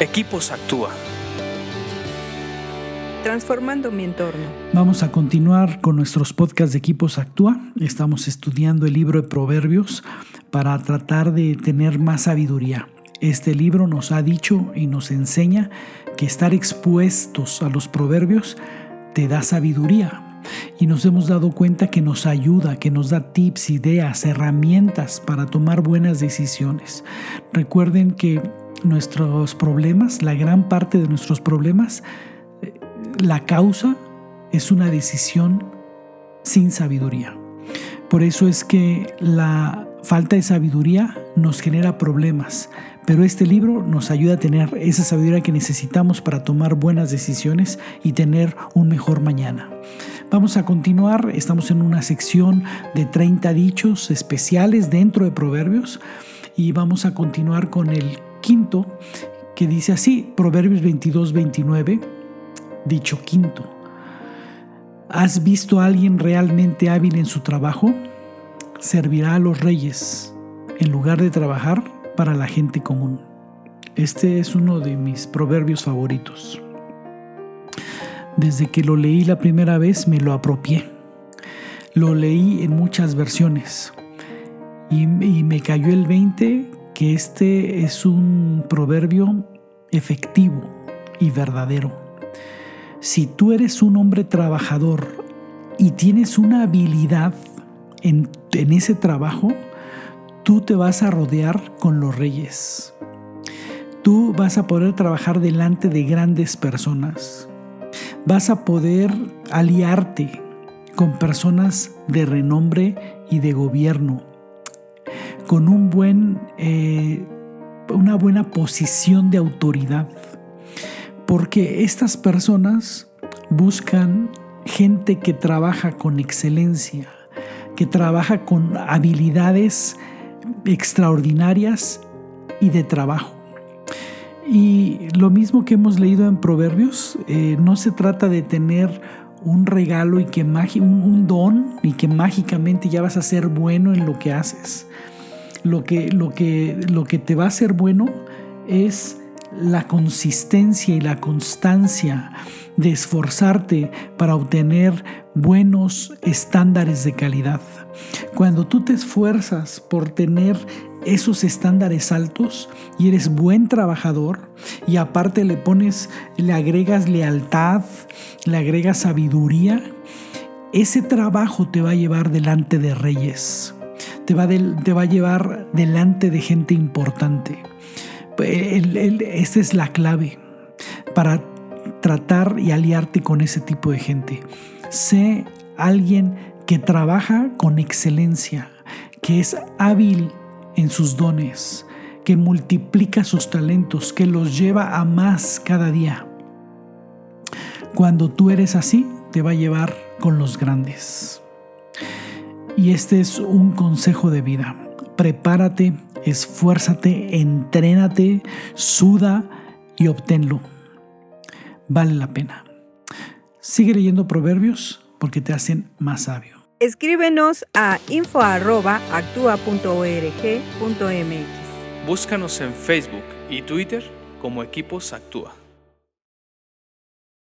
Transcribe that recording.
Equipos Actúa. Transformando mi entorno. Vamos a continuar con nuestros podcasts de Equipos Actúa. Estamos estudiando el libro de Proverbios para tratar de tener más sabiduría. Este libro nos ha dicho y nos enseña que estar expuestos a los proverbios te da sabiduría, y nos hemos dado cuenta que nos ayuda, que nos da tips, ideas, herramientas para tomar buenas decisiones. Recuerden que nuestros problemas, la gran parte de nuestros problemas, eh, la causa es una decisión sin sabiduría. Por eso es que la falta de sabiduría nos genera problemas, pero este libro nos ayuda a tener esa sabiduría que necesitamos para tomar buenas decisiones y tener un mejor mañana. Vamos a continuar, estamos en una sección de 30 dichos especiales dentro de Proverbios y vamos a continuar con el quinto que dice así, Proverbios 22, 29, dicho quinto. ¿Has visto a alguien realmente hábil en su trabajo? Servirá a los reyes en lugar de trabajar para la gente común. Este es uno de mis proverbios favoritos. Desde que lo leí la primera vez me lo apropié. Lo leí en muchas versiones y, me cayó el 20 que este es un proverbio efectivo y verdadero. Si tú eres un hombre trabajador y tienes una habilidad en, en ese trabajo, tú te vas a rodear con los reyes. Tú vas a poder trabajar delante de grandes personas vas a poder aliarte con personas de renombre y de gobierno, con un buen, eh, una buena posición de autoridad, porque estas personas buscan gente que trabaja con excelencia, que trabaja con habilidades extraordinarias y de trabajo. Y lo mismo que hemos leído en Proverbios, eh, no se trata de tener un regalo y que un, un, don y que mágicamente ya vas a ser bueno en lo que haces. Lo que, lo que, lo que te va a hacer bueno es la consistencia y la constancia de esforzarte para obtener buenos estándares de calidad. Cuando tú te esfuerzas por tener esos estándares altos y eres buen trabajador y aparte le pones, le agregas lealtad, le agregas sabiduría, ese trabajo te va a llevar delante de reyes, te va, a llevar delante de gente importante. esta es la clave para tratar y aliarte con ese tipo de gente. Sé alguien que trabaja con excelencia, que es hábil en sus dones, que multiplica sus talentos, que los lleva a más cada día. Cuando tú eres así, te va a llevar con los grandes. Y este es un consejo de vida. Prepárate, esfuérzate, entrénate, suda y obténlo. Vale la pena. Sigue leyendo proverbios porque te hacen más sabio. Escríbenos a info.actua.org.mx. Búscanos en Facebook y Twitter como Equipos Actúa.